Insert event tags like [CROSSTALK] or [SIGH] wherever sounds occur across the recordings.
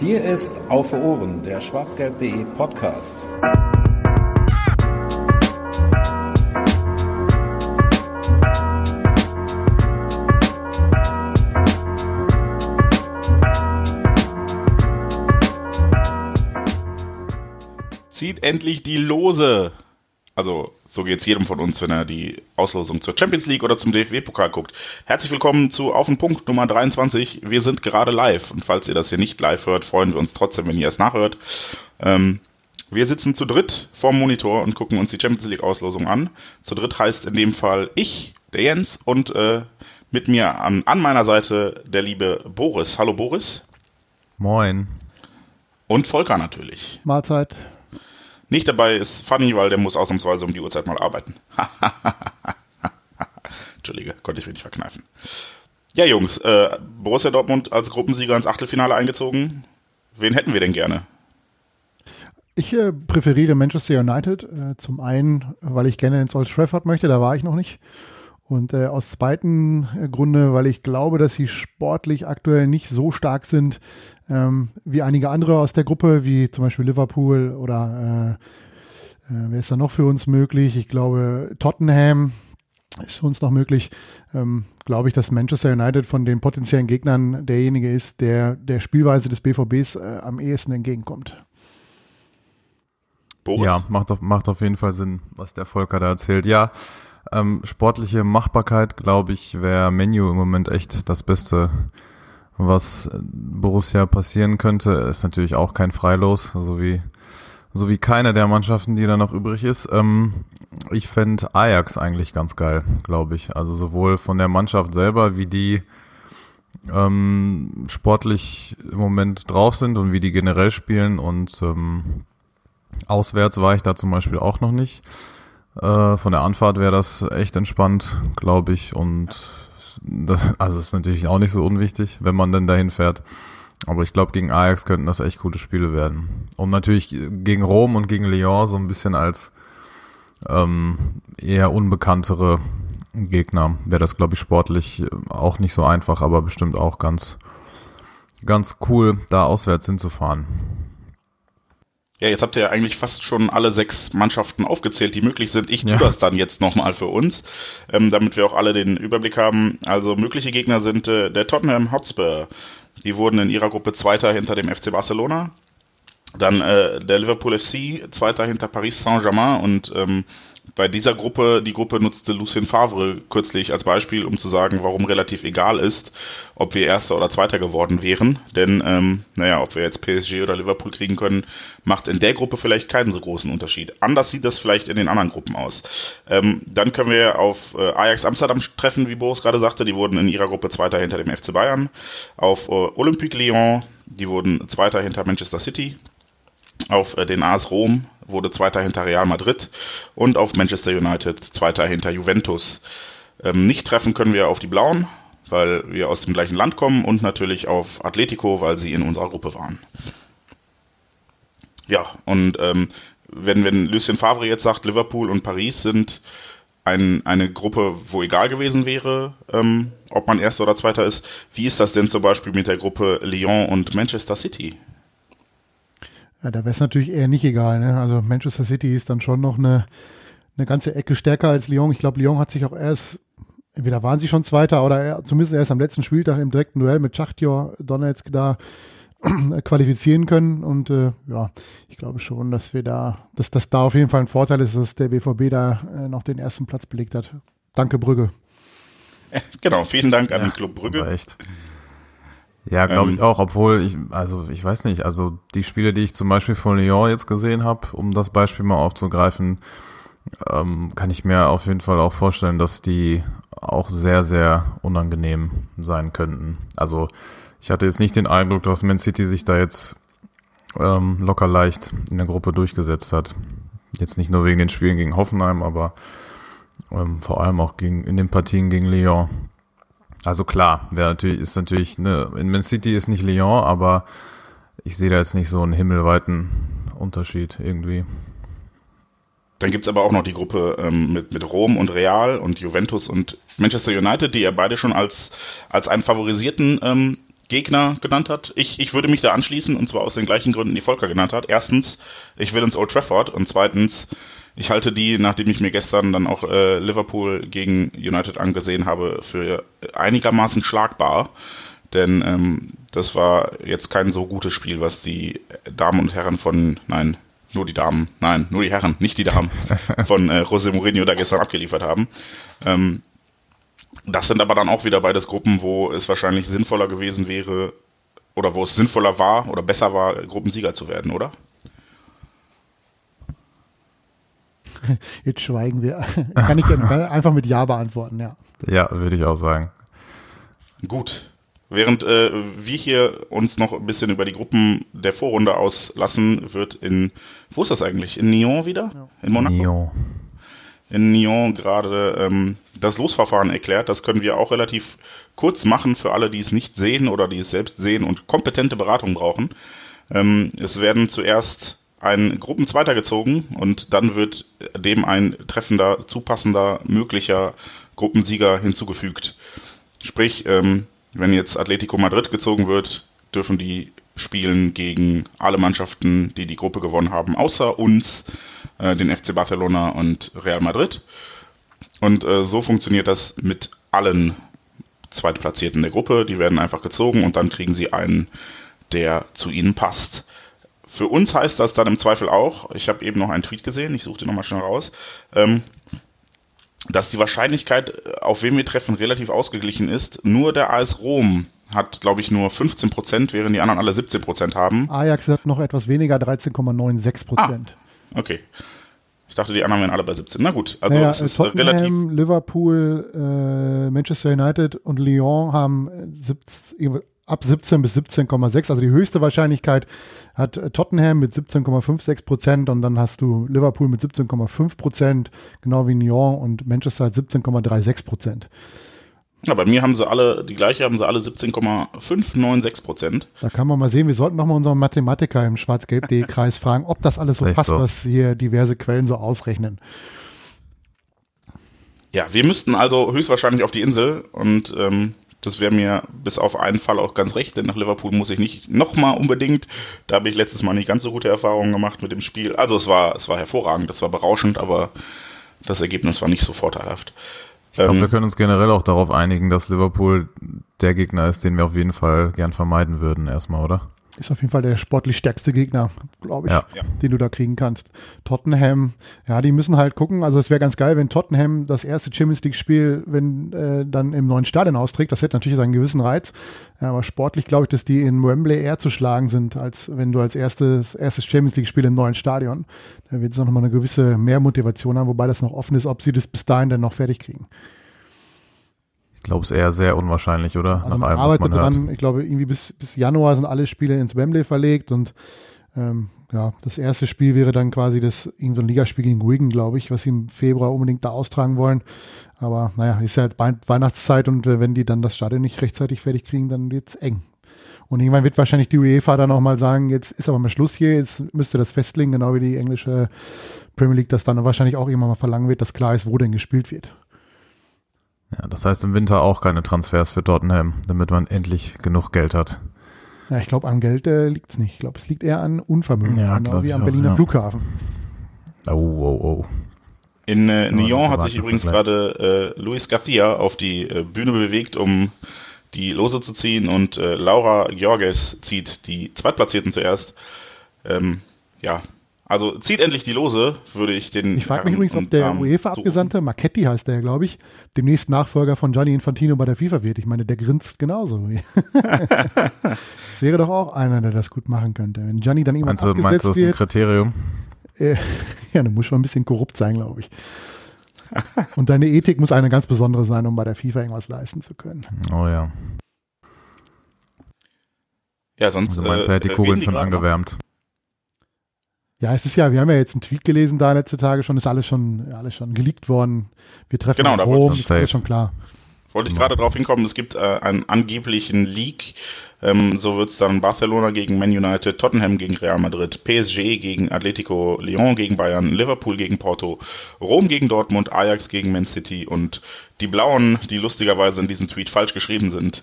Hier ist Auf Ohren, der schwarzgelb.de Podcast. Zieht endlich die Lose. Also so geht es jedem von uns, wenn er die Auslosung zur Champions League oder zum DFB-Pokal guckt. Herzlich willkommen zu Auf den Punkt Nummer 23. Wir sind gerade live und falls ihr das hier nicht live hört, freuen wir uns trotzdem, wenn ihr es nachhört. Ähm, wir sitzen zu dritt vorm Monitor und gucken uns die Champions League-Auslosung an. Zu dritt heißt in dem Fall ich, der Jens, und äh, mit mir an, an meiner Seite der liebe Boris. Hallo Boris. Moin. Und Volker natürlich. Mahlzeit. Nicht dabei ist Funny, weil der muss ausnahmsweise um die Uhrzeit mal arbeiten. [LAUGHS] Entschuldige, konnte ich mir nicht verkneifen. Ja, Jungs, äh, Borussia Dortmund als Gruppensieger ins Achtelfinale eingezogen. Wen hätten wir denn gerne? Ich äh, präferiere Manchester United. Äh, zum einen, weil ich gerne ins Old Trafford möchte, da war ich noch nicht. Und äh, aus zweiten äh, Grunde, weil ich glaube, dass sie sportlich aktuell nicht so stark sind ähm, wie einige andere aus der Gruppe, wie zum Beispiel Liverpool oder äh, äh, wer ist da noch für uns möglich? Ich glaube, Tottenham ist für uns noch möglich. Ähm, glaube ich, dass Manchester United von den potenziellen Gegnern derjenige ist, der der Spielweise des BVBs äh, am ehesten entgegenkommt. Boris? Ja, macht auf, macht auf jeden Fall Sinn, was der Volker da erzählt. Ja, ähm, sportliche Machbarkeit, glaube ich, wäre Menu im Moment echt das Beste, was Borussia passieren könnte. Ist natürlich auch kein Freilos, so wie, so wie keine der Mannschaften, die da noch übrig ist. Ähm, ich fände Ajax eigentlich ganz geil, glaube ich. Also sowohl von der Mannschaft selber, wie die ähm, sportlich im Moment drauf sind und wie die generell spielen und ähm, auswärts war ich da zum Beispiel auch noch nicht. Äh, von der Anfahrt wäre das echt entspannt, glaube ich. Und das, also ist natürlich auch nicht so unwichtig, wenn man denn dahin fährt. Aber ich glaube, gegen Ajax könnten das echt gute Spiele werden. Und natürlich gegen Rom und gegen Lyon so ein bisschen als ähm, eher unbekanntere Gegner wäre das, glaube ich, sportlich auch nicht so einfach, aber bestimmt auch ganz, ganz cool, da auswärts hinzufahren. Ja, jetzt habt ihr ja eigentlich fast schon alle sechs Mannschaften aufgezählt, die möglich sind. Ich tue ja. das dann jetzt nochmal für uns, ähm, damit wir auch alle den Überblick haben. Also mögliche Gegner sind äh, der Tottenham Hotspur. Die wurden in ihrer Gruppe Zweiter hinter dem FC Barcelona. Dann äh, der Liverpool FC, Zweiter hinter Paris Saint-Germain und ähm, bei dieser Gruppe, die Gruppe nutzte Lucien Favre kürzlich als Beispiel, um zu sagen, warum relativ egal ist, ob wir Erster oder Zweiter geworden wären. Denn, ähm, naja, ob wir jetzt PSG oder Liverpool kriegen können, macht in der Gruppe vielleicht keinen so großen Unterschied. Anders sieht das vielleicht in den anderen Gruppen aus. Ähm, dann können wir auf äh, Ajax Amsterdam treffen, wie Boris gerade sagte. Die wurden in ihrer Gruppe Zweiter hinter dem FC Bayern. Auf äh, Olympique Lyon, die wurden Zweiter hinter Manchester City. Auf äh, den AS Rom wurde Zweiter hinter Real Madrid und auf Manchester United Zweiter hinter Juventus. Ähm, nicht treffen können wir auf die Blauen, weil wir aus dem gleichen Land kommen und natürlich auf Atletico, weil sie in unserer Gruppe waren. Ja, und ähm, wenn, wenn Lucien Favre jetzt sagt, Liverpool und Paris sind ein, eine Gruppe, wo egal gewesen wäre, ähm, ob man Erster oder Zweiter ist, wie ist das denn zum Beispiel mit der Gruppe Lyon und Manchester City? Ja, da wäre es natürlich eher nicht egal. Ne? Also Manchester City ist dann schon noch eine, eine ganze Ecke stärker als Lyon. Ich glaube, Lyon hat sich auch erst, entweder waren sie schon Zweiter oder zumindest erst am letzten Spieltag im direkten Duell mit Schachtjor Donetsk da [CLEARS THROAT] qualifizieren können. Und äh, ja, ich glaube schon, dass wir da, dass das da auf jeden Fall ein Vorteil ist, dass der BVB da äh, noch den ersten Platz belegt hat. Danke, Brügge. [LAUGHS] Genau, vielen Dank an ja, den Club Brügge. Echt. Ja, glaube ich ähm, auch, obwohl ich, also ich weiß nicht, also die Spiele, die ich zum Beispiel von Lyon jetzt gesehen habe, um das Beispiel mal aufzugreifen, ähm, kann ich mir auf jeden Fall auch vorstellen, dass die auch sehr, sehr unangenehm sein könnten. Also ich hatte jetzt nicht den Eindruck, dass Man City sich da jetzt ähm, locker leicht in der Gruppe durchgesetzt hat. Jetzt nicht nur wegen den Spielen gegen Hoffenheim, aber ähm, vor allem auch gegen, in den Partien gegen Lyon. Also klar, wäre natürlich, ist natürlich, ne, in Man City ist nicht Lyon, aber ich sehe da jetzt nicht so einen himmelweiten Unterschied irgendwie. Dann gibt's aber auch noch die Gruppe ähm, mit, mit Rom und Real und Juventus und Manchester United, die ja beide schon als, als einen favorisierten ähm, Gegner genannt hat. Ich, ich würde mich da anschließen und zwar aus den gleichen Gründen, die Volker genannt hat. Erstens, ich will ins Old Trafford und zweitens, ich halte die, nachdem ich mir gestern dann auch äh, Liverpool gegen United angesehen habe, für einigermaßen schlagbar. Denn ähm, das war jetzt kein so gutes Spiel, was die Damen und Herren von, nein, nur die Damen, nein, nur die Herren, nicht die Damen [LAUGHS] von äh, José Mourinho da gestern abgeliefert haben. Ähm, das sind aber dann auch wieder beides Gruppen, wo es wahrscheinlich sinnvoller gewesen wäre oder wo es sinnvoller war oder besser war, Gruppensieger zu werden, oder? [LAUGHS] Jetzt schweigen wir. [LAUGHS] Kann ich [LAUGHS] einfach mit Ja beantworten, ja. Ja, würde ich auch sagen. Gut. Während äh, wir hier uns noch ein bisschen über die Gruppen der Vorrunde auslassen, wird in, wo ist das eigentlich? In Nyon wieder? Ja. In Monaco? Nyon. In Nyon gerade ähm, das Losverfahren erklärt. Das können wir auch relativ kurz machen für alle, die es nicht sehen oder die es selbst sehen und kompetente Beratung brauchen. Ähm, es werden zuerst ein Gruppenzweiter gezogen und dann wird dem ein treffender, zupassender, möglicher Gruppensieger hinzugefügt. Sprich, ähm, wenn jetzt Atletico Madrid gezogen wird, dürfen die spielen gegen alle Mannschaften, die die Gruppe gewonnen haben, außer uns, äh, den FC Barcelona und Real Madrid. Und äh, so funktioniert das mit allen Zweitplatzierten der Gruppe. Die werden einfach gezogen und dann kriegen sie einen, der zu ihnen passt. Für uns heißt das dann im Zweifel auch, ich habe eben noch einen Tweet gesehen, ich suche den nochmal schnell raus, ähm, dass die Wahrscheinlichkeit, äh, auf wen wir treffen, relativ ausgeglichen ist. Nur der AS Rom hat, glaube ich, nur 15 Prozent, während die anderen alle 17 Prozent haben. Ajax hat noch etwas weniger, 13,96 Prozent. Ah, okay. Ich dachte, die anderen wären alle bei 17. Na gut, also naja, es ist Tottenham, relativ. Liverpool, äh, Manchester United und Lyon haben 17, ab 17 bis 17,6. Also die höchste Wahrscheinlichkeit hat äh, Tottenham mit 17,56 Prozent und dann hast du Liverpool mit 17,5 Prozent, genau wie Nyon und Manchester hat 17,36 Prozent. Ja, bei mir haben sie alle, die gleiche haben sie alle 17,596 Prozent. Da kann man mal sehen, wir sollten nochmal unseren Mathematiker im Schwarz-Gelb.de-Kreis [LAUGHS] fragen, ob das alles so Echt passt, so. was hier diverse Quellen so ausrechnen. Ja, wir müssten also höchstwahrscheinlich auf die Insel und ähm, das wäre mir bis auf einen Fall auch ganz recht, denn nach Liverpool muss ich nicht nochmal unbedingt. Da habe ich letztes Mal nicht ganz so gute Erfahrungen gemacht mit dem Spiel. Also es war, es war hervorragend, es war berauschend, aber das Ergebnis war nicht so vorteilhaft. Ich glaube, ähm, wir können uns generell auch darauf einigen, dass Liverpool der Gegner ist, den wir auf jeden Fall gern vermeiden würden, erstmal, oder? Ist auf jeden Fall der sportlich stärkste Gegner, glaube ich, ja. den du da kriegen kannst. Tottenham, ja, die müssen halt gucken. Also es wäre ganz geil, wenn Tottenham das erste Champions League-Spiel, wenn äh, dann im neuen Stadion austrägt. Das hätte natürlich seinen gewissen Reiz. Ja, aber sportlich glaube ich, dass die in Wembley eher zu schlagen sind, als wenn du als erstes, erstes Champions League-Spiel im neuen Stadion. Da wird es auch nochmal eine gewisse Mehrmotivation haben, wobei das noch offen ist, ob sie das bis dahin dann noch fertig kriegen. Ich glaube, es ist eher sehr unwahrscheinlich, oder? Also man allem, arbeitet man dran. Ich glaube, irgendwie bis, bis Januar sind alle Spiele ins Wembley verlegt und ähm, ja, das erste Spiel wäre dann quasi das irgendein so Ligaspiel gegen Wigan, glaube ich, was sie im Februar unbedingt da austragen wollen. Aber naja, ist ja halt Weihnachtszeit und äh, wenn die dann das Stadion nicht rechtzeitig fertig kriegen, dann wird es eng. Und irgendwann wird wahrscheinlich die UEFA dann auch mal sagen, jetzt ist aber mal Schluss hier, jetzt müsste das festlegen, genau wie die englische Premier League das dann wahrscheinlich auch irgendwann mal verlangen wird, dass klar ist, wo denn gespielt wird. Ja, das heißt im Winter auch keine Transfers für Tottenham, damit man endlich genug Geld hat. Ja, ich glaube, an Geld äh, liegt es nicht. Ich glaube, es liegt eher an Unvermögen, ja, genau wie am Berliner auch, ja. Flughafen. Oh, oh, oh. In äh, Nyon hat sich übrigens gerade äh, Luis Garcia auf die äh, Bühne bewegt, um die Lose zu ziehen und äh, Laura Georges zieht die Zweitplatzierten zuerst. Ähm, ja, also zieht endlich die Lose, würde ich den. Ich frage mich übrigens, ob der UEFA-Abgesandte, Marchetti heißt der, glaube ich, demnächst Nachfolger von Gianni Infantino bei der FIFA wird. Ich meine, der grinst genauso. [LAUGHS] das wäre doch auch einer, der das gut machen könnte. Wenn Gianni dann irgendwann meinst du, abgesetzt meinst du, das wird, ein Kriterium? Äh, [LAUGHS] ja, du musst schon ein bisschen korrupt sein, glaube ich. Und deine Ethik muss eine ganz besondere sein, um bei der FIFA irgendwas leisten zu können. Oh ja. Ja, sonst. Du meinst, äh, er hat die Kugeln schon angewärmt. Ja, es ist ja, wir haben ja jetzt einen Tweet gelesen da letzte Tage schon, ist alles schon, alles schon geleakt worden. Wir treffen genau, Rom, ist alles schon klar. Wollte ich gerade drauf hinkommen, es gibt äh, einen angeblichen Leak. Ähm, so wird es dann Barcelona gegen Man United, Tottenham gegen Real Madrid, PSG gegen Atletico, Lyon gegen Bayern, Liverpool gegen Porto, Rom gegen Dortmund, Ajax gegen Man City und die Blauen, die lustigerweise in diesem Tweet falsch geschrieben sind,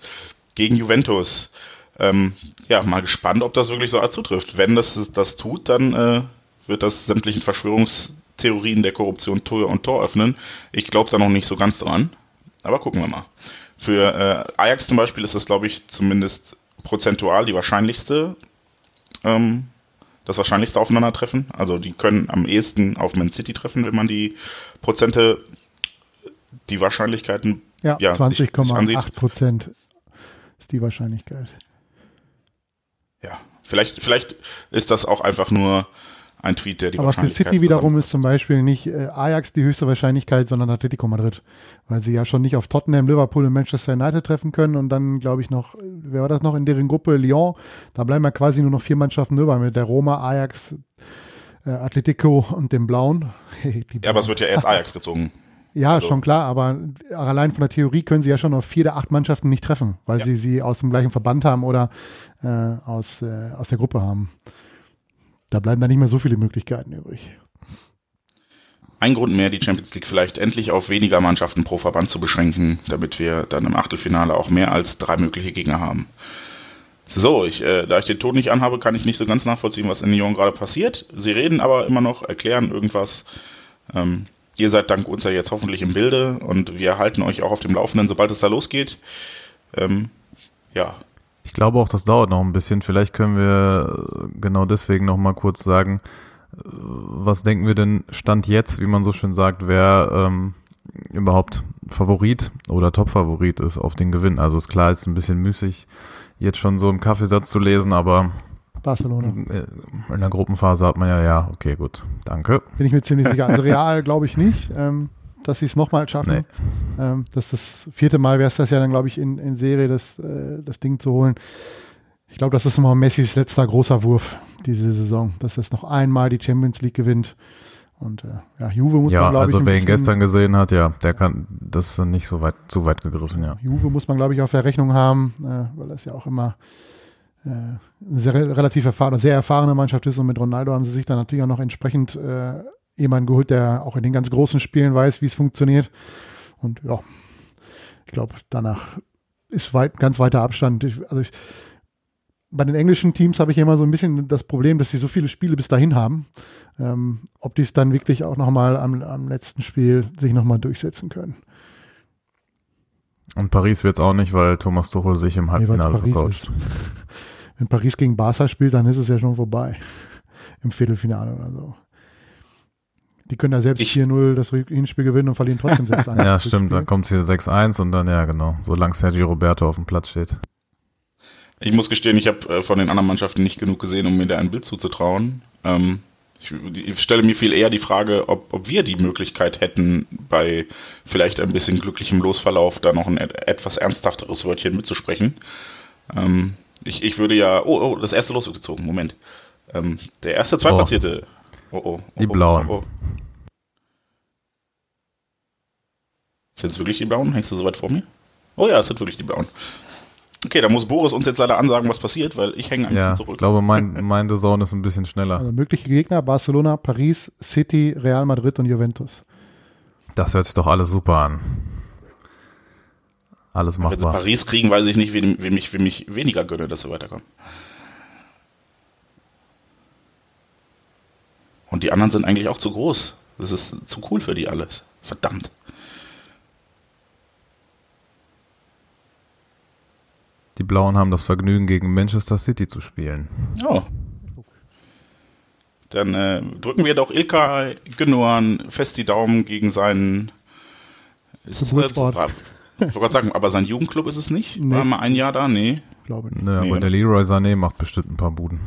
gegen Juventus. Ähm, ja, mal gespannt, ob das wirklich so zutrifft. Wenn das das tut, dann äh, wird das sämtlichen Verschwörungstheorien der Korruption Tür und Tor öffnen. Ich glaube da noch nicht so ganz dran, aber gucken wir mal. Für äh, Ajax zum Beispiel ist das, glaube ich, zumindest prozentual die wahrscheinlichste, ähm, das wahrscheinlichste Aufeinandertreffen. Also die können am ehesten auf Man City treffen, wenn man die Prozente, die Wahrscheinlichkeiten ja, ja 20,8 Prozent ist die Wahrscheinlichkeit. Ja, vielleicht, vielleicht ist das auch einfach nur ein Tweet, der die Aber für City wiederum ist zum Beispiel nicht äh, Ajax die höchste Wahrscheinlichkeit, sondern Atletico Madrid, weil sie ja schon nicht auf Tottenham, Liverpool und Manchester United treffen können und dann glaube ich noch, wer war das noch in deren Gruppe? Lyon, da bleiben ja quasi nur noch vier Mannschaften über mit der Roma, Ajax, äh, Atletico und dem Blauen. [LAUGHS] ja, aber es wird ja erst Ajax gezogen. [LAUGHS] Ja, also. schon klar, aber allein von der Theorie können sie ja schon auf vier der acht Mannschaften nicht treffen, weil ja. sie sie aus dem gleichen Verband haben oder äh, aus, äh, aus der Gruppe haben. Da bleiben dann nicht mehr so viele Möglichkeiten übrig. Ein Grund mehr, die Champions League vielleicht endlich auf weniger Mannschaften pro Verband zu beschränken, damit wir dann im Achtelfinale auch mehr als drei mögliche Gegner haben. So, ich, äh, da ich den Ton nicht anhabe, kann ich nicht so ganz nachvollziehen, was in Lyon gerade passiert. Sie reden aber immer noch, erklären irgendwas. Ähm, ihr seid dank uns ja jetzt hoffentlich im Bilde und wir halten euch auch auf dem Laufenden, sobald es da losgeht. Ähm, ja, ich glaube auch, das dauert noch ein bisschen. Vielleicht können wir genau deswegen noch mal kurz sagen, was denken wir denn Stand jetzt, wie man so schön sagt, wer ähm, überhaupt Favorit oder Top-Favorit ist auf den Gewinn. Also ist klar, ist ein bisschen müßig, jetzt schon so im Kaffeesatz zu lesen, aber Barcelona. In der Gruppenphase hat man ja, ja, okay, gut, danke. Bin ich mir ziemlich sicher. Also Real [LAUGHS] glaube ich nicht. Ähm, dass sie es nochmal schaffen. Nee. Ähm, das das vierte Mal wäre es das ja dann, glaube ich, in, in Serie, das, äh, das Ding zu holen. Ich glaube, das ist nochmal Messis letzter großer Wurf diese Saison, dass es noch einmal die Champions League gewinnt. Und äh, ja, Juve muss ja, man, glaube also ich, wer ihn gestern gesehen hat, ja, der kann, das ist nicht so weit, zu weit gegriffen, ja. Juve muss man, glaube ich, auf der Rechnung haben, äh, weil das ja auch immer äh, eine sehr, relativ erfahrene, sehr erfahrene Mannschaft ist und mit Ronaldo haben sie sich dann natürlich auch noch entsprechend äh, jemanden geholt, der auch in den ganz großen Spielen weiß, wie es funktioniert. Und ja, ich glaube, danach ist weit, ganz weiter Abstand. Ich, also ich, bei den englischen Teams habe ich immer so ein bisschen das Problem, dass sie so viele Spiele bis dahin haben. Ähm, ob die es dann wirklich auch nochmal am, am letzten Spiel sich nochmal durchsetzen können. Und Paris wird es auch nicht, weil Thomas Tuchel sich im Halbfinale nee, vercoacht. Wenn Paris gegen Barca spielt, dann ist es ja schon vorbei. [LAUGHS] Im Viertelfinale oder so. Die können ja selbst 4-0 das Hinspiel gewinnen und verlieren trotzdem [LAUGHS] 6-1. ja, stimmt. Dann kommt es hier 6-1 und dann, ja, genau. Solange Sergio Roberto auf dem Platz steht. Ich muss gestehen, ich habe äh, von den anderen Mannschaften nicht genug gesehen, um mir da ein Bild zuzutrauen. Ähm, ich, ich, stelle mir viel eher die Frage, ob, ob wir die Möglichkeit hätten, bei vielleicht ein bisschen glücklichem Losverlauf da noch ein etwas ernsthafteres Wörtchen mitzusprechen. Ähm, ich, ich würde ja. Oh, oh, das erste Los wird gezogen. Moment. Ähm, der erste Zweitplatzierte. Oh. Oh, oh, oh, die blauen. Oh, Sind es wirklich die blauen? Hängst du so weit vor mir? Oh ja, es sind wirklich die blauen. Okay, da muss Boris uns jetzt leider ansagen, was passiert, weil ich hänge ein ja, bisschen zurück. Ich glaube, mein, mein Zone ist ein bisschen schneller. Also mögliche Gegner: Barcelona, Paris, City, Real Madrid und Juventus. Das hört sich doch alles super an. Alles machbar. Wenn sie Paris kriegen, weiß ich nicht, wem, wem, ich, wem ich weniger gönne, dass sie weiterkommen. Und die anderen sind eigentlich auch zu groß. Das ist zu cool für die alles. Verdammt. Die Blauen haben das Vergnügen, gegen Manchester City zu spielen. Oh. Dann äh, drücken wir doch Ilka Gündogan fest die Daumen gegen seinen Geburtsort. Ich wollte gerade sagen, aber sein Jugendclub ist es nicht? Nee. War mal ein Jahr da? Nee. Glaube nicht. Nee, nee, aber der Leroy Sané macht bestimmt ein paar Buden.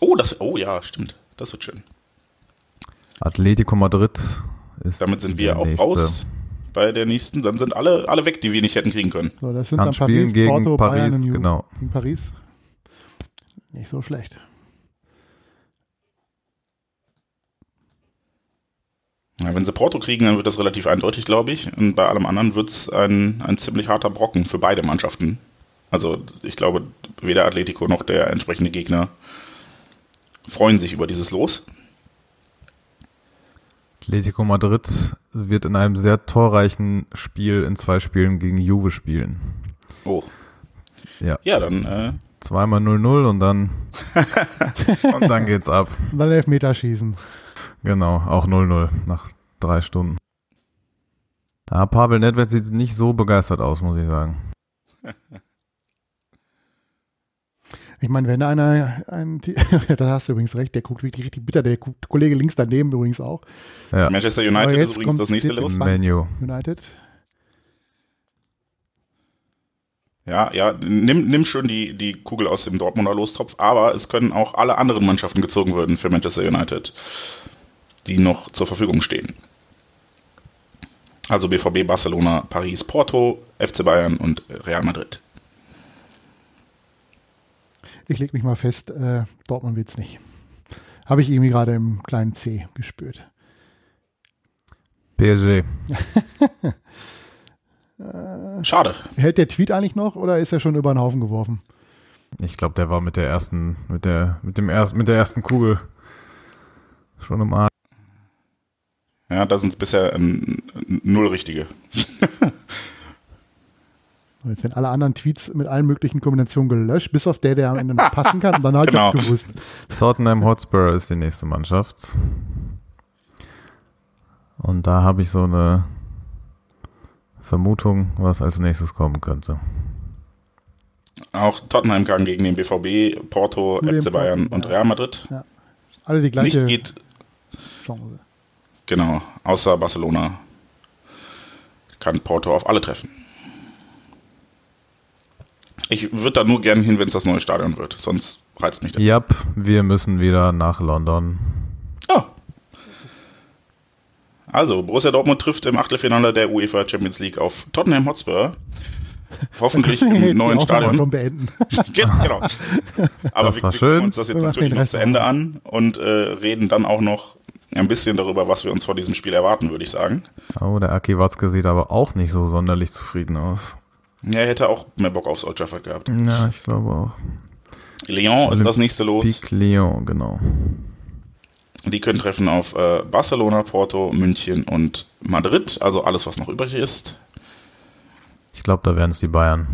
Oh, das, oh ja, stimmt. Das wird schön. Atletico Madrid ist. Damit sind wir auch nächste. raus bei der nächsten. Dann sind alle, alle weg, die wir nicht hätten kriegen können. So, das sind Kann dann Paris, gegen Porto, Paris, Bayern genau. Gegen Paris. Nicht so schlecht. Ja, wenn sie Porto kriegen, dann wird das relativ eindeutig, glaube ich. Und bei allem anderen wird es ein, ein ziemlich harter Brocken für beide Mannschaften. Also ich glaube, weder Atletico noch der entsprechende Gegner freuen sich über dieses Los. Atletico Madrid wird in einem sehr torreichen Spiel in zwei Spielen gegen Juve spielen. Oh. Ja. Ja, dann äh, zweimal 0-0 und dann, [LAUGHS] und dann geht's ab. Und dann Elfmeterschießen. Genau, auch 0-0 nach drei Stunden. Ja, Pavel Nedved sieht nicht so begeistert aus, muss ich sagen. [LAUGHS] Ich meine, wenn einer, ein, [LAUGHS] da hast du übrigens recht, der guckt wirklich richtig bitter, der guckt, Kollege links daneben übrigens auch. Ja. Manchester United ist übrigens das nächste los. Menu. United. Ja, ja, nimm, nimm schön die, die Kugel aus dem Dortmunder Lostopf, aber es können auch alle anderen Mannschaften gezogen werden für Manchester United, die noch zur Verfügung stehen. Also BVB, Barcelona, Paris, Porto, FC Bayern und Real Madrid. Ich lege mich mal fest, äh, Dortmund wird es nicht. Habe ich irgendwie gerade im kleinen C gespürt. PSG. [LAUGHS] Schade. Hält der Tweet eigentlich noch oder ist er schon über den Haufen geworfen? Ich glaube, der war mit der ersten, mit der, mit dem ersten, mit der ersten Kugel schon im Arsch. Ja, da sind es bisher ähm, null richtige. [LAUGHS] Jetzt werden alle anderen Tweets mit allen möglichen Kombinationen gelöscht, bis auf der, der am Ende noch passen kann. Und dann habe genau. ich gewusst. Tottenham Hotspur ist die nächste Mannschaft. Und da habe ich so eine Vermutung, was als nächstes kommen könnte. Auch Tottenham kann gegen den BVB, Porto, FC Bayern und Real Madrid. Ja. Alle die gleiche Nicht geht, Chance. Genau, außer Barcelona kann Porto auf alle treffen. Ich würde da nur gerne hin, wenn es das neue Stadion wird. Sonst reizt mich das. Ja, wir müssen wieder nach London. Oh. Also, Borussia Dortmund trifft im Achtelfinale der UEFA Champions League auf Tottenham Hotspur. Hoffentlich [LAUGHS] im neuen Stadion. beenden. [LAUGHS] genau. [LAUGHS] Aber das wir, war wir schön. gucken uns das jetzt natürlich noch zu Ende an und äh, reden dann auch noch ein bisschen darüber, was wir uns vor diesem Spiel erwarten, würde ich sagen. Oh, der Aki Watzke sieht aber auch nicht so sonderlich zufrieden aus. Ja, er hätte auch mehr Bock aufs Old Trafford gehabt. Ja, ich glaube auch. Lyon ist das nächste los. Big Lyon, genau. Die können treffen auf äh, Barcelona, Porto, München und Madrid, also alles, was noch übrig ist. Ich glaube, da wären es die Bayern.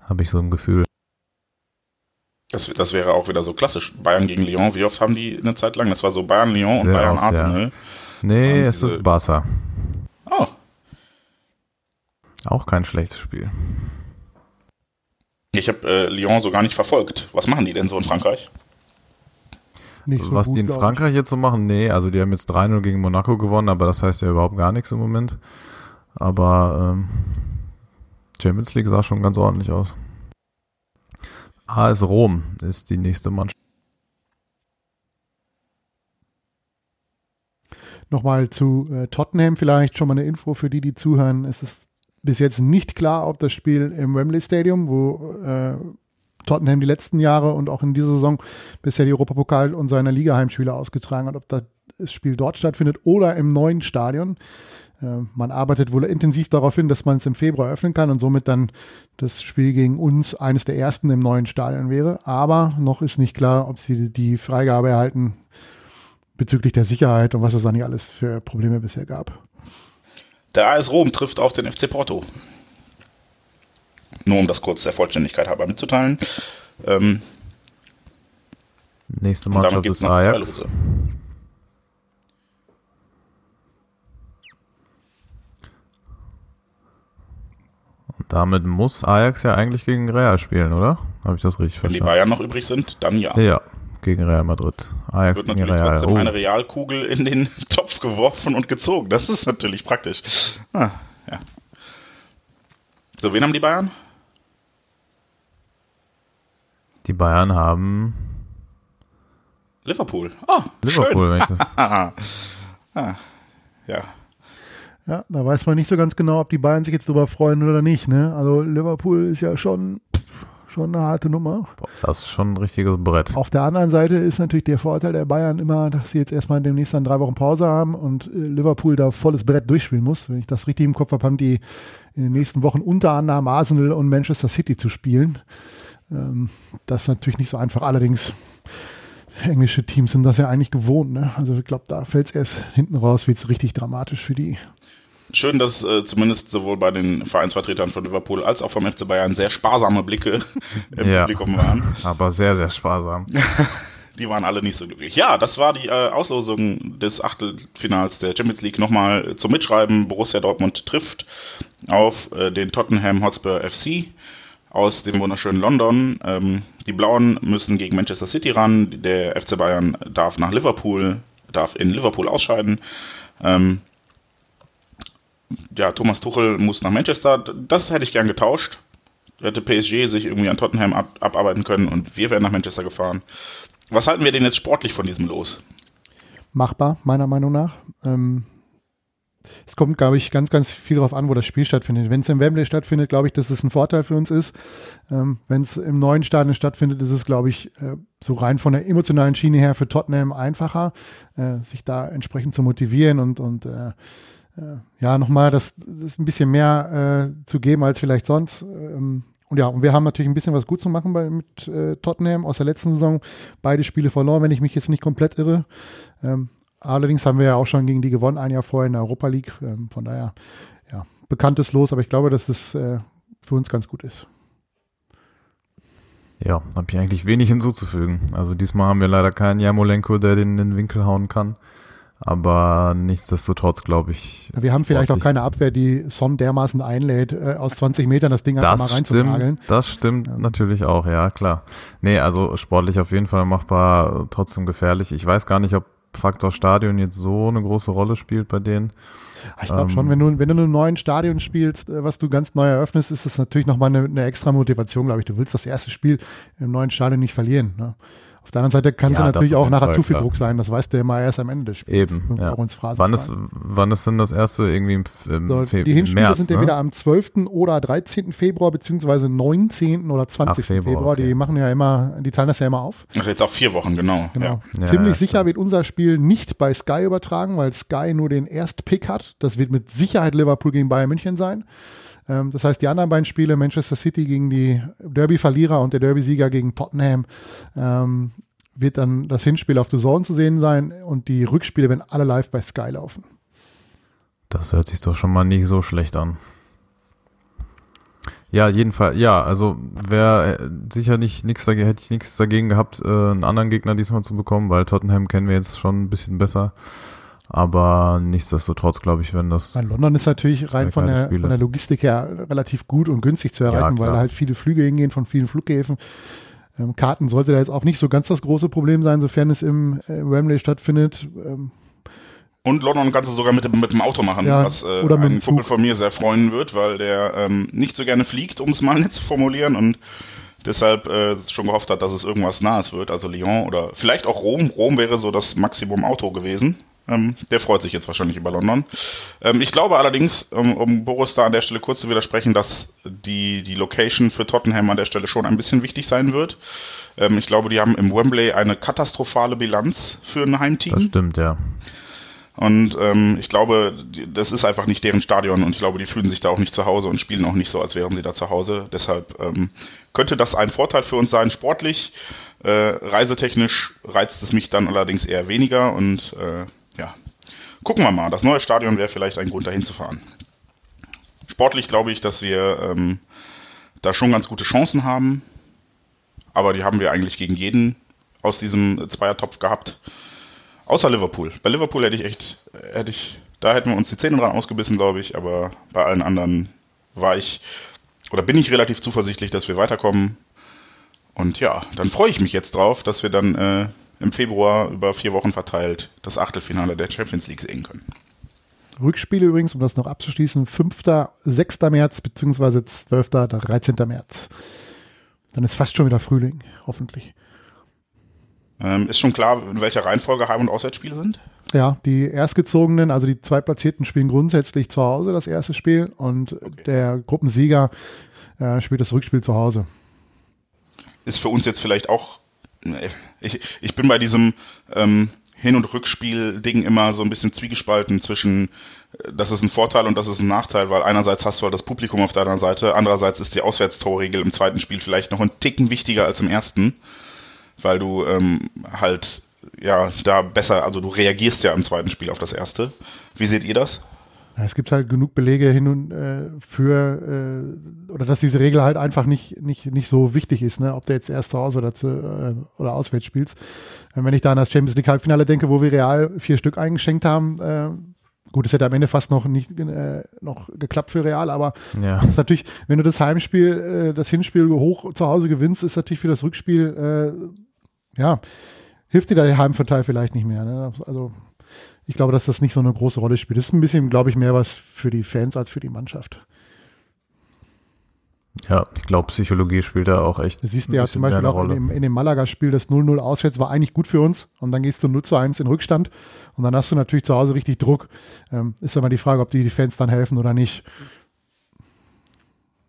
Habe ich so ein Gefühl. Das, das wäre auch wieder so klassisch. Bayern gegen Lyon. Wie oft haben die eine Zeit lang? Das war so Bayern, Lyon und Sehr Bayern oft, Arsenal. Ja. Nee, Und es ist Barca. Oh, Auch kein schlechtes Spiel. ich habe äh, Lyon so gar nicht verfolgt. Was machen die denn so in Frankreich? Nicht so Was gut, die in Frankreich jetzt so machen, nee, also die haben jetzt 3-0 gegen Monaco gewonnen, aber das heißt ja überhaupt gar nichts im Moment. Aber ähm, Champions League sah schon ganz ordentlich aus. AS Rom ist die nächste Mannschaft. Nochmal zu äh, Tottenham vielleicht schon mal eine Info für die, die zuhören. Es ist bis jetzt nicht klar, ob das Spiel im Wembley Stadium, wo äh, Tottenham die letzten Jahre und auch in dieser Saison bisher die Europapokal und seine Liga-Heimspiele ausgetragen hat, ob das Spiel dort stattfindet oder im neuen Stadion. Äh, Man arbeitet wohl intensiv darauf hin, dass man es im Februar öffnen kann und somit dann das Spiel gegen uns eines der ersten im neuen Stadion wäre. Aber noch ist nicht klar, ob sie die Freigabe erhalten bezüglich der Sicherheit und was es da nicht alles für Probleme bisher gab. Der AS Rom trifft auf den FC Porto. Nur um das kurz der Vollständigkeit halber mitzuteilen. Ähm, Nächste Mannschaft ist Ajax. Damit muss Ajax ja eigentlich gegen Real spielen, oder? Habe ich das richtig Wenn die verstanden? Bayern noch übrig sind, dann ja. Ja, gegen Real Madrid. Ajax Wird gegen natürlich Real. trotzdem Oh. eine Realkugel in den [LAUGHS] Topf geworfen und gezogen. Das ist natürlich praktisch. Ah, ja. So, wen haben die Bayern? Die Bayern haben Liverpool. Ah, Liverpool, wenn ich das. schön. [LAUGHS] Ja. Ja, da weiß man nicht so ganz genau, ob die Bayern sich jetzt drüber freuen oder nicht. Ne? Also Liverpool ist ja schon, schon eine harte Nummer. Das ist schon ein richtiges Brett. Auf der anderen Seite ist natürlich der Vorteil der Bayern immer, dass sie jetzt erstmal demnächst dann drei Wochen Pause haben und äh, Liverpool da volles Brett durchspielen muss. Wenn ich das richtig im Kopf habe, haben die in den nächsten Wochen unter anderem Arsenal und Manchester City zu spielen. Ähm, das ist natürlich nicht so einfach. Allerdings, englische Teams sind das ja eigentlich gewohnt. Ne? Also ich glaube, da fällt es erst hinten raus, wird es richtig dramatisch für die. schön, dass äh, zumindest sowohl bei den Vereinsvertretern von Liverpool als auch vom FC Bayern sehr sparsame Blicke [LAUGHS] im Ja. Publikum waren. Aber sehr, sehr sparsam. [LAUGHS] Die waren alle nicht so glücklich. Ja, das war die äh, Auslosung des Achtelfinals der Champions League. Nochmal äh, zum Mitschreiben. Borussia Dortmund trifft auf äh, den Tottenham Hotspur FC aus dem wunderschönen London. Ähm, die Blauen müssen gegen Manchester City ran. Der FC Bayern darf nach Liverpool, darf in Liverpool ausscheiden. Ähm, ja, Thomas Tuchel muss nach Manchester. Das hätte ich gern getauscht. Hätte PSG sich irgendwie an Tottenham ab, abarbeiten können und wir wären nach Manchester gefahren. Was halten wir denn jetzt sportlich von diesem Los? Machbar, meiner Meinung nach. Ähm, es kommt, glaube ich, ganz, ganz viel darauf an, wo das Spiel stattfindet. Wenn es im Wembley stattfindet, glaube ich, dass es ein Vorteil für uns ist. Ähm, Wenn es im neuen Stadion stattfindet, ist es, glaube ich, äh, so rein von der emotionalen Schiene her für Tottenham einfacher, äh, sich da entsprechend zu motivieren und, und äh, äh, ja, nochmal das, das ein bisschen mehr äh, zu geben als vielleicht sonst. Ähm, und ja, und wir haben natürlich ein bisschen was gut zu machen bei, mit äh, Tottenham aus der letzten Saison. Beide Spiele verloren, wenn ich mich jetzt nicht komplett irre. Ähm, allerdings haben wir ja auch schon gegen die gewonnen, ein Jahr vorher in der Europa League. Ähm, von daher, ja, bekanntes Los, aber ich glaube, dass das äh, für uns ganz gut ist. Ja, habe ich eigentlich wenig hinzuzufügen. Also diesmal haben wir leider keinen Jamolenko, der den in den Winkel hauen kann. Aber nichtsdestotrotz glaube ich. Wir haben vielleicht auch keine Abwehr, die Son dermaßen einlädt, äh, aus 20 Metern das Ding einfach mal reinzunageln. stimmt, das stimmt natürlich auch, ja klar. Nee, also sportlich auf jeden Fall machbar, trotzdem gefährlich. Ich weiß gar nicht, ob Faktor Stadion jetzt so eine große Rolle spielt bei denen. Ich glaube Ähm, schon, wenn du, wenn du in einem neuen Stadion spielst, äh, was du ganz neu eröffnest, ist das natürlich nochmal eine, eine extra Motivation, glaube ich. Du willst das erste Spiel im neuen Stadion nicht verlieren. Ne? Auf der anderen Seite kann es Ja, ja, natürlich auch nachher Fall, zu viel klar. Druck sein. Das weißt du immer erst am Ende des Spiels. Eben, ja. Wann ist, wann ist denn das erste irgendwie im, im so, Fe- die Hinspiele März, sind ja ne? wieder am 12. oder 13. Februar, beziehungsweise 19. oder 20. Ach, Februar, Februar. Die okay. machen ja immer, die teilen das ja immer auf. Ach, jetzt auf vier Wochen, genau. Genau. Ja, Ziemlich ja, sicher wird unser Spiel nicht bei Sky übertragen, weil Sky nur den Erstpick hat. Das wird mit Sicherheit Liverpool gegen Bayern München sein. Ähm, das heißt, die anderen beiden Spiele, Manchester City gegen die Derby-Verlierer und der Derby-Sieger gegen Tottenham, ähm, wird dann das Hinspiel auf The Zone zu sehen sein und die Rückspiele werden alle live bei Sky laufen. Das hört sich doch schon mal nicht so schlecht an. Ja, jedenfalls, ja, also wäre sicher nicht nichts dagegen, hätte ich nichts dagegen gehabt, äh, einen anderen Gegner diesmal zu bekommen, weil Tottenham kennen wir jetzt schon ein bisschen besser. Aber nichtsdestotrotz, glaube ich, wenn das. Weil London ist natürlich rein von der, Spiele. von der Logistik her relativ gut und günstig zu erreichen, weil klar. da halt viele Flüge hingehen von vielen Flughäfen. Ähm, Karten sollte da jetzt auch nicht so ganz das große Problem sein, sofern es im äh, Wembley stattfindet. Ähm, Und London kannst du sogar mit dem, mit dem Auto machen, Ja, was äh, oder mit ein. Kumpel von mir sehr freuen wird, weil der ähm, nicht so gerne fliegt, um es mal [LAUGHS] nett zu formulieren und deshalb äh, schon gehofft hat, dass es irgendwas Nahes wird, also Lyon oder vielleicht auch Rom. Rom wäre so das Maximum Auto gewesen. Ähm, der freut sich jetzt wahrscheinlich über London. Ähm, ich glaube allerdings, um, um Boris da an der Stelle kurz zu widersprechen, dass die, die Location für Tottenham an der Stelle schon ein bisschen wichtig sein wird. Ähm, ich glaube, die haben im Wembley eine katastrophale Bilanz für ein Heimteam. Das stimmt, ja. Und ähm, ich glaube, das ist einfach nicht deren Stadion und ich glaube, die fühlen sich da auch nicht zu Hause und spielen auch nicht so, als wären sie da zu Hause. Deshalb ähm, könnte das ein Vorteil für uns sein, sportlich. Äh, reisetechnisch reizt es mich dann allerdings eher weniger und äh, ja, gucken wir mal. Das neue Stadion wäre vielleicht ein Grund, dahin zu fahren. Sportlich glaube ich, dass wir ähm, da schon ganz gute Chancen haben, aber die haben wir eigentlich gegen jeden aus diesem Zweiertopf gehabt. Außer Liverpool. Bei Liverpool hätte ich echt, hätte ich, da hätten wir uns die Zähne dran ausgebissen, glaube ich, aber bei allen anderen war ich, oder bin ich relativ zuversichtlich, dass wir weiterkommen. Und ja, dann freue ich mich jetzt drauf, dass wir dann äh, im Februar über vier Wochen verteilt das Achtelfinale der Champions League sehen können. Rückspiele übrigens, um das noch abzuschließen, 5., 6. März beziehungsweise 12., 13. März. Dann ist fast schon wieder Frühling, hoffentlich. Ähm, ist schon klar, in welcher Reihenfolge Heim- und Auswärtsspiele sind? Ja, die Erstgezogenen, also die Zweitplatzierten spielen grundsätzlich zu Hause das erste Spiel und der Gruppensieger äh, spielt das Rückspiel zu Hause. ist für uns jetzt vielleicht auch. Ich, ich bin bei diesem ähm, Hin- und Rückspiel-Ding immer so ein bisschen zwiegespalten zwischen, äh, das ist ein Vorteil und das ist ein Nachteil, weil einerseits hast du halt das Publikum auf deiner Seite, andererseits ist die Auswärtstorregel im zweiten Spiel vielleicht noch ein Ticken wichtiger als im ersten, weil du ähm, halt ja da besser, also du reagierst ja im zweiten Spiel auf das erste. Wie seht ihr das? Es gibt halt genug Belege hin und äh, für äh, oder dass diese Regel halt einfach nicht nicht nicht so wichtig ist, ne? Ob du jetzt erst zu Hause oder zu, äh, oder auswärts spielst. Äh, wenn ich da an das Champions League Halbfinale denke, wo wir Real vier Stück eingeschenkt haben, äh, gut, es hätte am Ende fast noch nicht äh, noch geklappt für Real, aber Ja. ist natürlich, wenn du das Heimspiel, äh, das Hinspiel hoch zu Hause gewinnst, ist natürlich für das Rückspiel äh, ja hilft dir der Heimvorteil vielleicht nicht mehr. Ne? Also ich glaube, dass das nicht so eine große Rolle spielt. Das ist ein bisschen, glaube ich, mehr was für die Fans als für die Mannschaft. Ja, ich glaube, Psychologie spielt da auch echt. Das siehst du ja zum Beispiel auch in dem, in dem Malaga-Spiel, das 0-0 auswärts war eigentlich gut für uns und dann gehst du 0 zu 1 in Rückstand und dann hast du natürlich zu Hause richtig Druck. Ähm, ist aber die Frage, ob die, die Fans dann helfen oder nicht.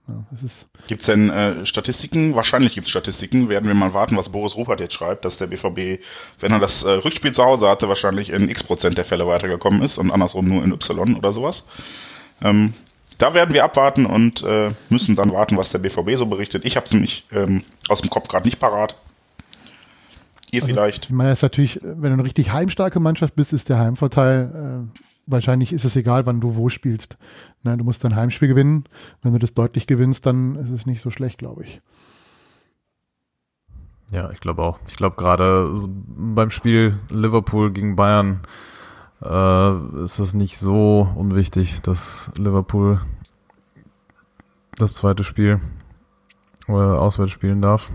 Ja, Gibt es denn äh, Statistiken? Wahrscheinlich gibt es Statistiken. Werden wir mal warten, was Boris Rupert jetzt schreibt, dass der BVB, wenn er das äh, Rückspiel zu Hause hatte, wahrscheinlich in x Prozent der Fälle weitergekommen ist und andersrum nur in Y oder sowas. Ähm, da werden wir abwarten und äh, müssen dann warten, was der BVB so berichtet. Ich habe es nämlich ähm, aus dem Kopf gerade nicht parat. Ihr vielleicht. ich meine, das ist natürlich, wenn du eine richtig heimstarke Mannschaft bist, ist der Heimvorteil, äh, wahrscheinlich ist es egal, wann du wo spielst. Ne, du musst dein Heimspiel gewinnen. Wenn du das deutlich gewinnst, dann ist es nicht so schlecht, glaube ich. Ja, ich glaube auch. Ich glaube gerade beim Spiel Liverpool gegen Bayern äh, ist es nicht so unwichtig, dass Liverpool das zweite Spiel äh, auswärts spielen darf.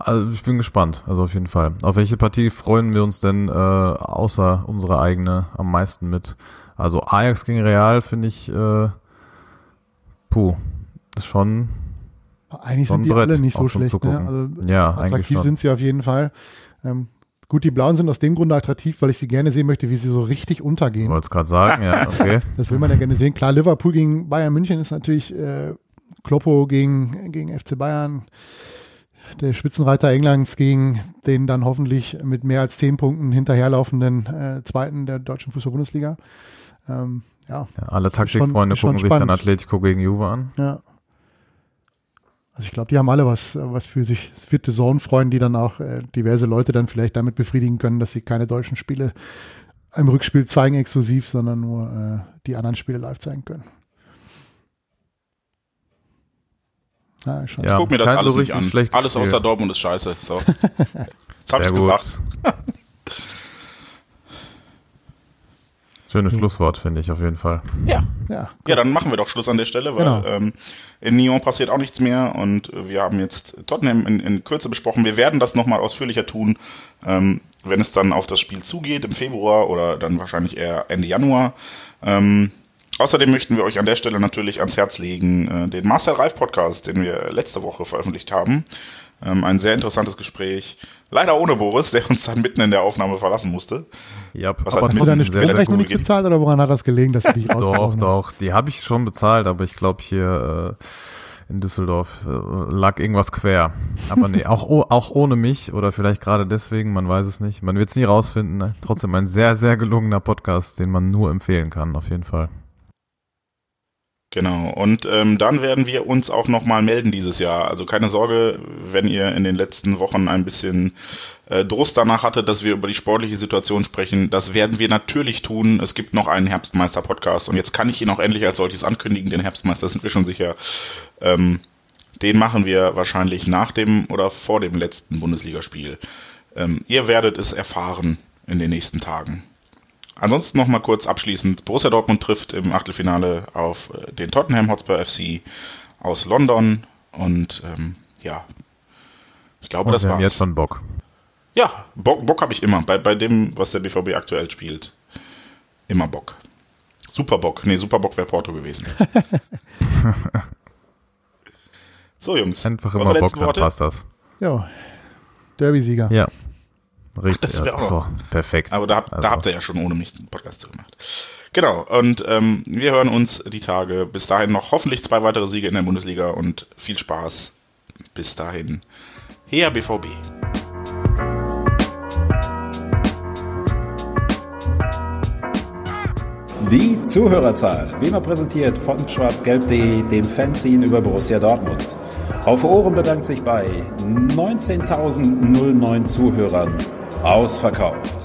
Also ich bin gespannt, also auf jeden Fall. Auf welche Partie freuen wir uns denn äh, außer unsere eigene am meisten mit? Also Ajax gegen Real finde ich, äh, puh, ist schon Eigentlich So ein sind die Brett, alle nicht so schlecht. Ne? Also Ja, eigentlich attraktiv schon. sind sie auf jeden Fall. Ähm, gut, die Blauen sind aus dem Grunde attraktiv, weil ich sie gerne sehen möchte, wie sie so richtig untergehen. Wollte es gerade sagen, ja, okay. [LAUGHS] Das will man ja gerne sehen. Klar, Liverpool gegen Bayern München ist natürlich äh, Kloppo gegen, gegen FC Bayern. Der Spitzenreiter Englands gegen den dann hoffentlich mit mehr als zehn Punkten hinterherlaufenden äh, Zweiten der deutschen Fußball-Bundesliga. Ähm, ja, Ja, alle Taktikfreunde gucken sich dann spannend. Atletico gegen Juve an. ja. Also ich glaube, die haben alle was, was für sich vierte Zone freuen, die dann auch äh, diverse Leute dann vielleicht damit befriedigen können, dass sie keine deutschen Spiele im Rückspiel zeigen exklusiv, sondern nur äh, die anderen Spiele live zeigen können. Ja, schon. Ja, Guck mir das alles so nicht richtig an. Alles Spiel. außer Dortmund ist scheiße. So. [LAUGHS] Jetzt hab ich's gut. gesagt. Schönes Schlusswort, finde ich auf jeden Fall. Ja. ja. Ja, dann machen wir doch Schluss an der Stelle, weil Genau. ähm, in Nyon passiert auch nichts mehr und wir haben jetzt Tottenham in, in Kürze besprochen. Wir werden das nochmal ausführlicher tun, ähm, wenn es dann auf das Spiel zugeht im Februar oder dann wahrscheinlich eher Ende Januar. Ähm, außerdem möchten wir euch an der Stelle natürlich ans Herz legen, äh, den Marcel Reif Podcast, den wir letzte Woche veröffentlicht haben. Ähm, ein sehr interessantes Gespräch. Leider ohne Boris, der uns dann mitten in der Aufnahme verlassen musste. Ja, Was aber Hast du deine Stromrechnung nicht bezahlt oder woran hat das gelegen, dass du dich [LAUGHS] Doch, doch, die habe ich schon bezahlt, aber ich glaube hier äh, in Düsseldorf äh, lag irgendwas quer. Aber nee, auch, oh, auch ohne mich oder vielleicht gerade deswegen, man weiß es nicht. Man wird es nie rausfinden. Ne? Trotzdem ein sehr, sehr gelungener Podcast, den man nur empfehlen kann, auf jeden Fall. Genau, und ähm, dann werden wir uns auch nochmal melden dieses Jahr. Also keine Sorge, wenn ihr in den letzten Wochen ein bisschen äh, Durst danach hattet, dass wir über die sportliche Situation sprechen. Das werden wir natürlich tun. Es gibt noch einen Herbstmeister-Podcast und jetzt kann ich ihn auch endlich als solches ankündigen. Den Herbstmeister sind wir schon sicher. Ähm, den machen wir wahrscheinlich nach dem oder vor dem letzten Bundesligaspiel. Ähm, ihr werdet es erfahren in den nächsten Tagen. Ansonsten noch mal kurz abschließend. Borussia Dortmund trifft im Achtelfinale auf äh, den Tottenham Hotspur FC aus London. Und ähm, ja, ich glaube, Und das war's. jetzt schon Bock. Ja, Bock, Bock habe ich immer. Bei, bei dem, was der BVB aktuell spielt. Immer Bock. Super Bock. Nee, Super Bock wäre Porto gewesen. [LAUGHS] so, Jungs. Einfach immer Bock, letzten dann Worte? passt das. Ja, Derby-Sieger. Ja. Richtig. das wär also, auch noch- oh, perfekt. Aber da, habt- Also, da habt ihr ja schon ohne mich einen Podcast zu gemacht. Genau, und ähm, wir hören uns die Tage. Bis dahin noch hoffentlich zwei weitere Siege in der Bundesliga und viel Spaß. Bis dahin. Her BVB. Die Zuhörerzahl, wie immer präsentiert von schwarzgelb.de, dem Fanzine über Borussia Dortmund. Auf Ohren bedankt sich bei 19.009 Zuhörern ausverkauft.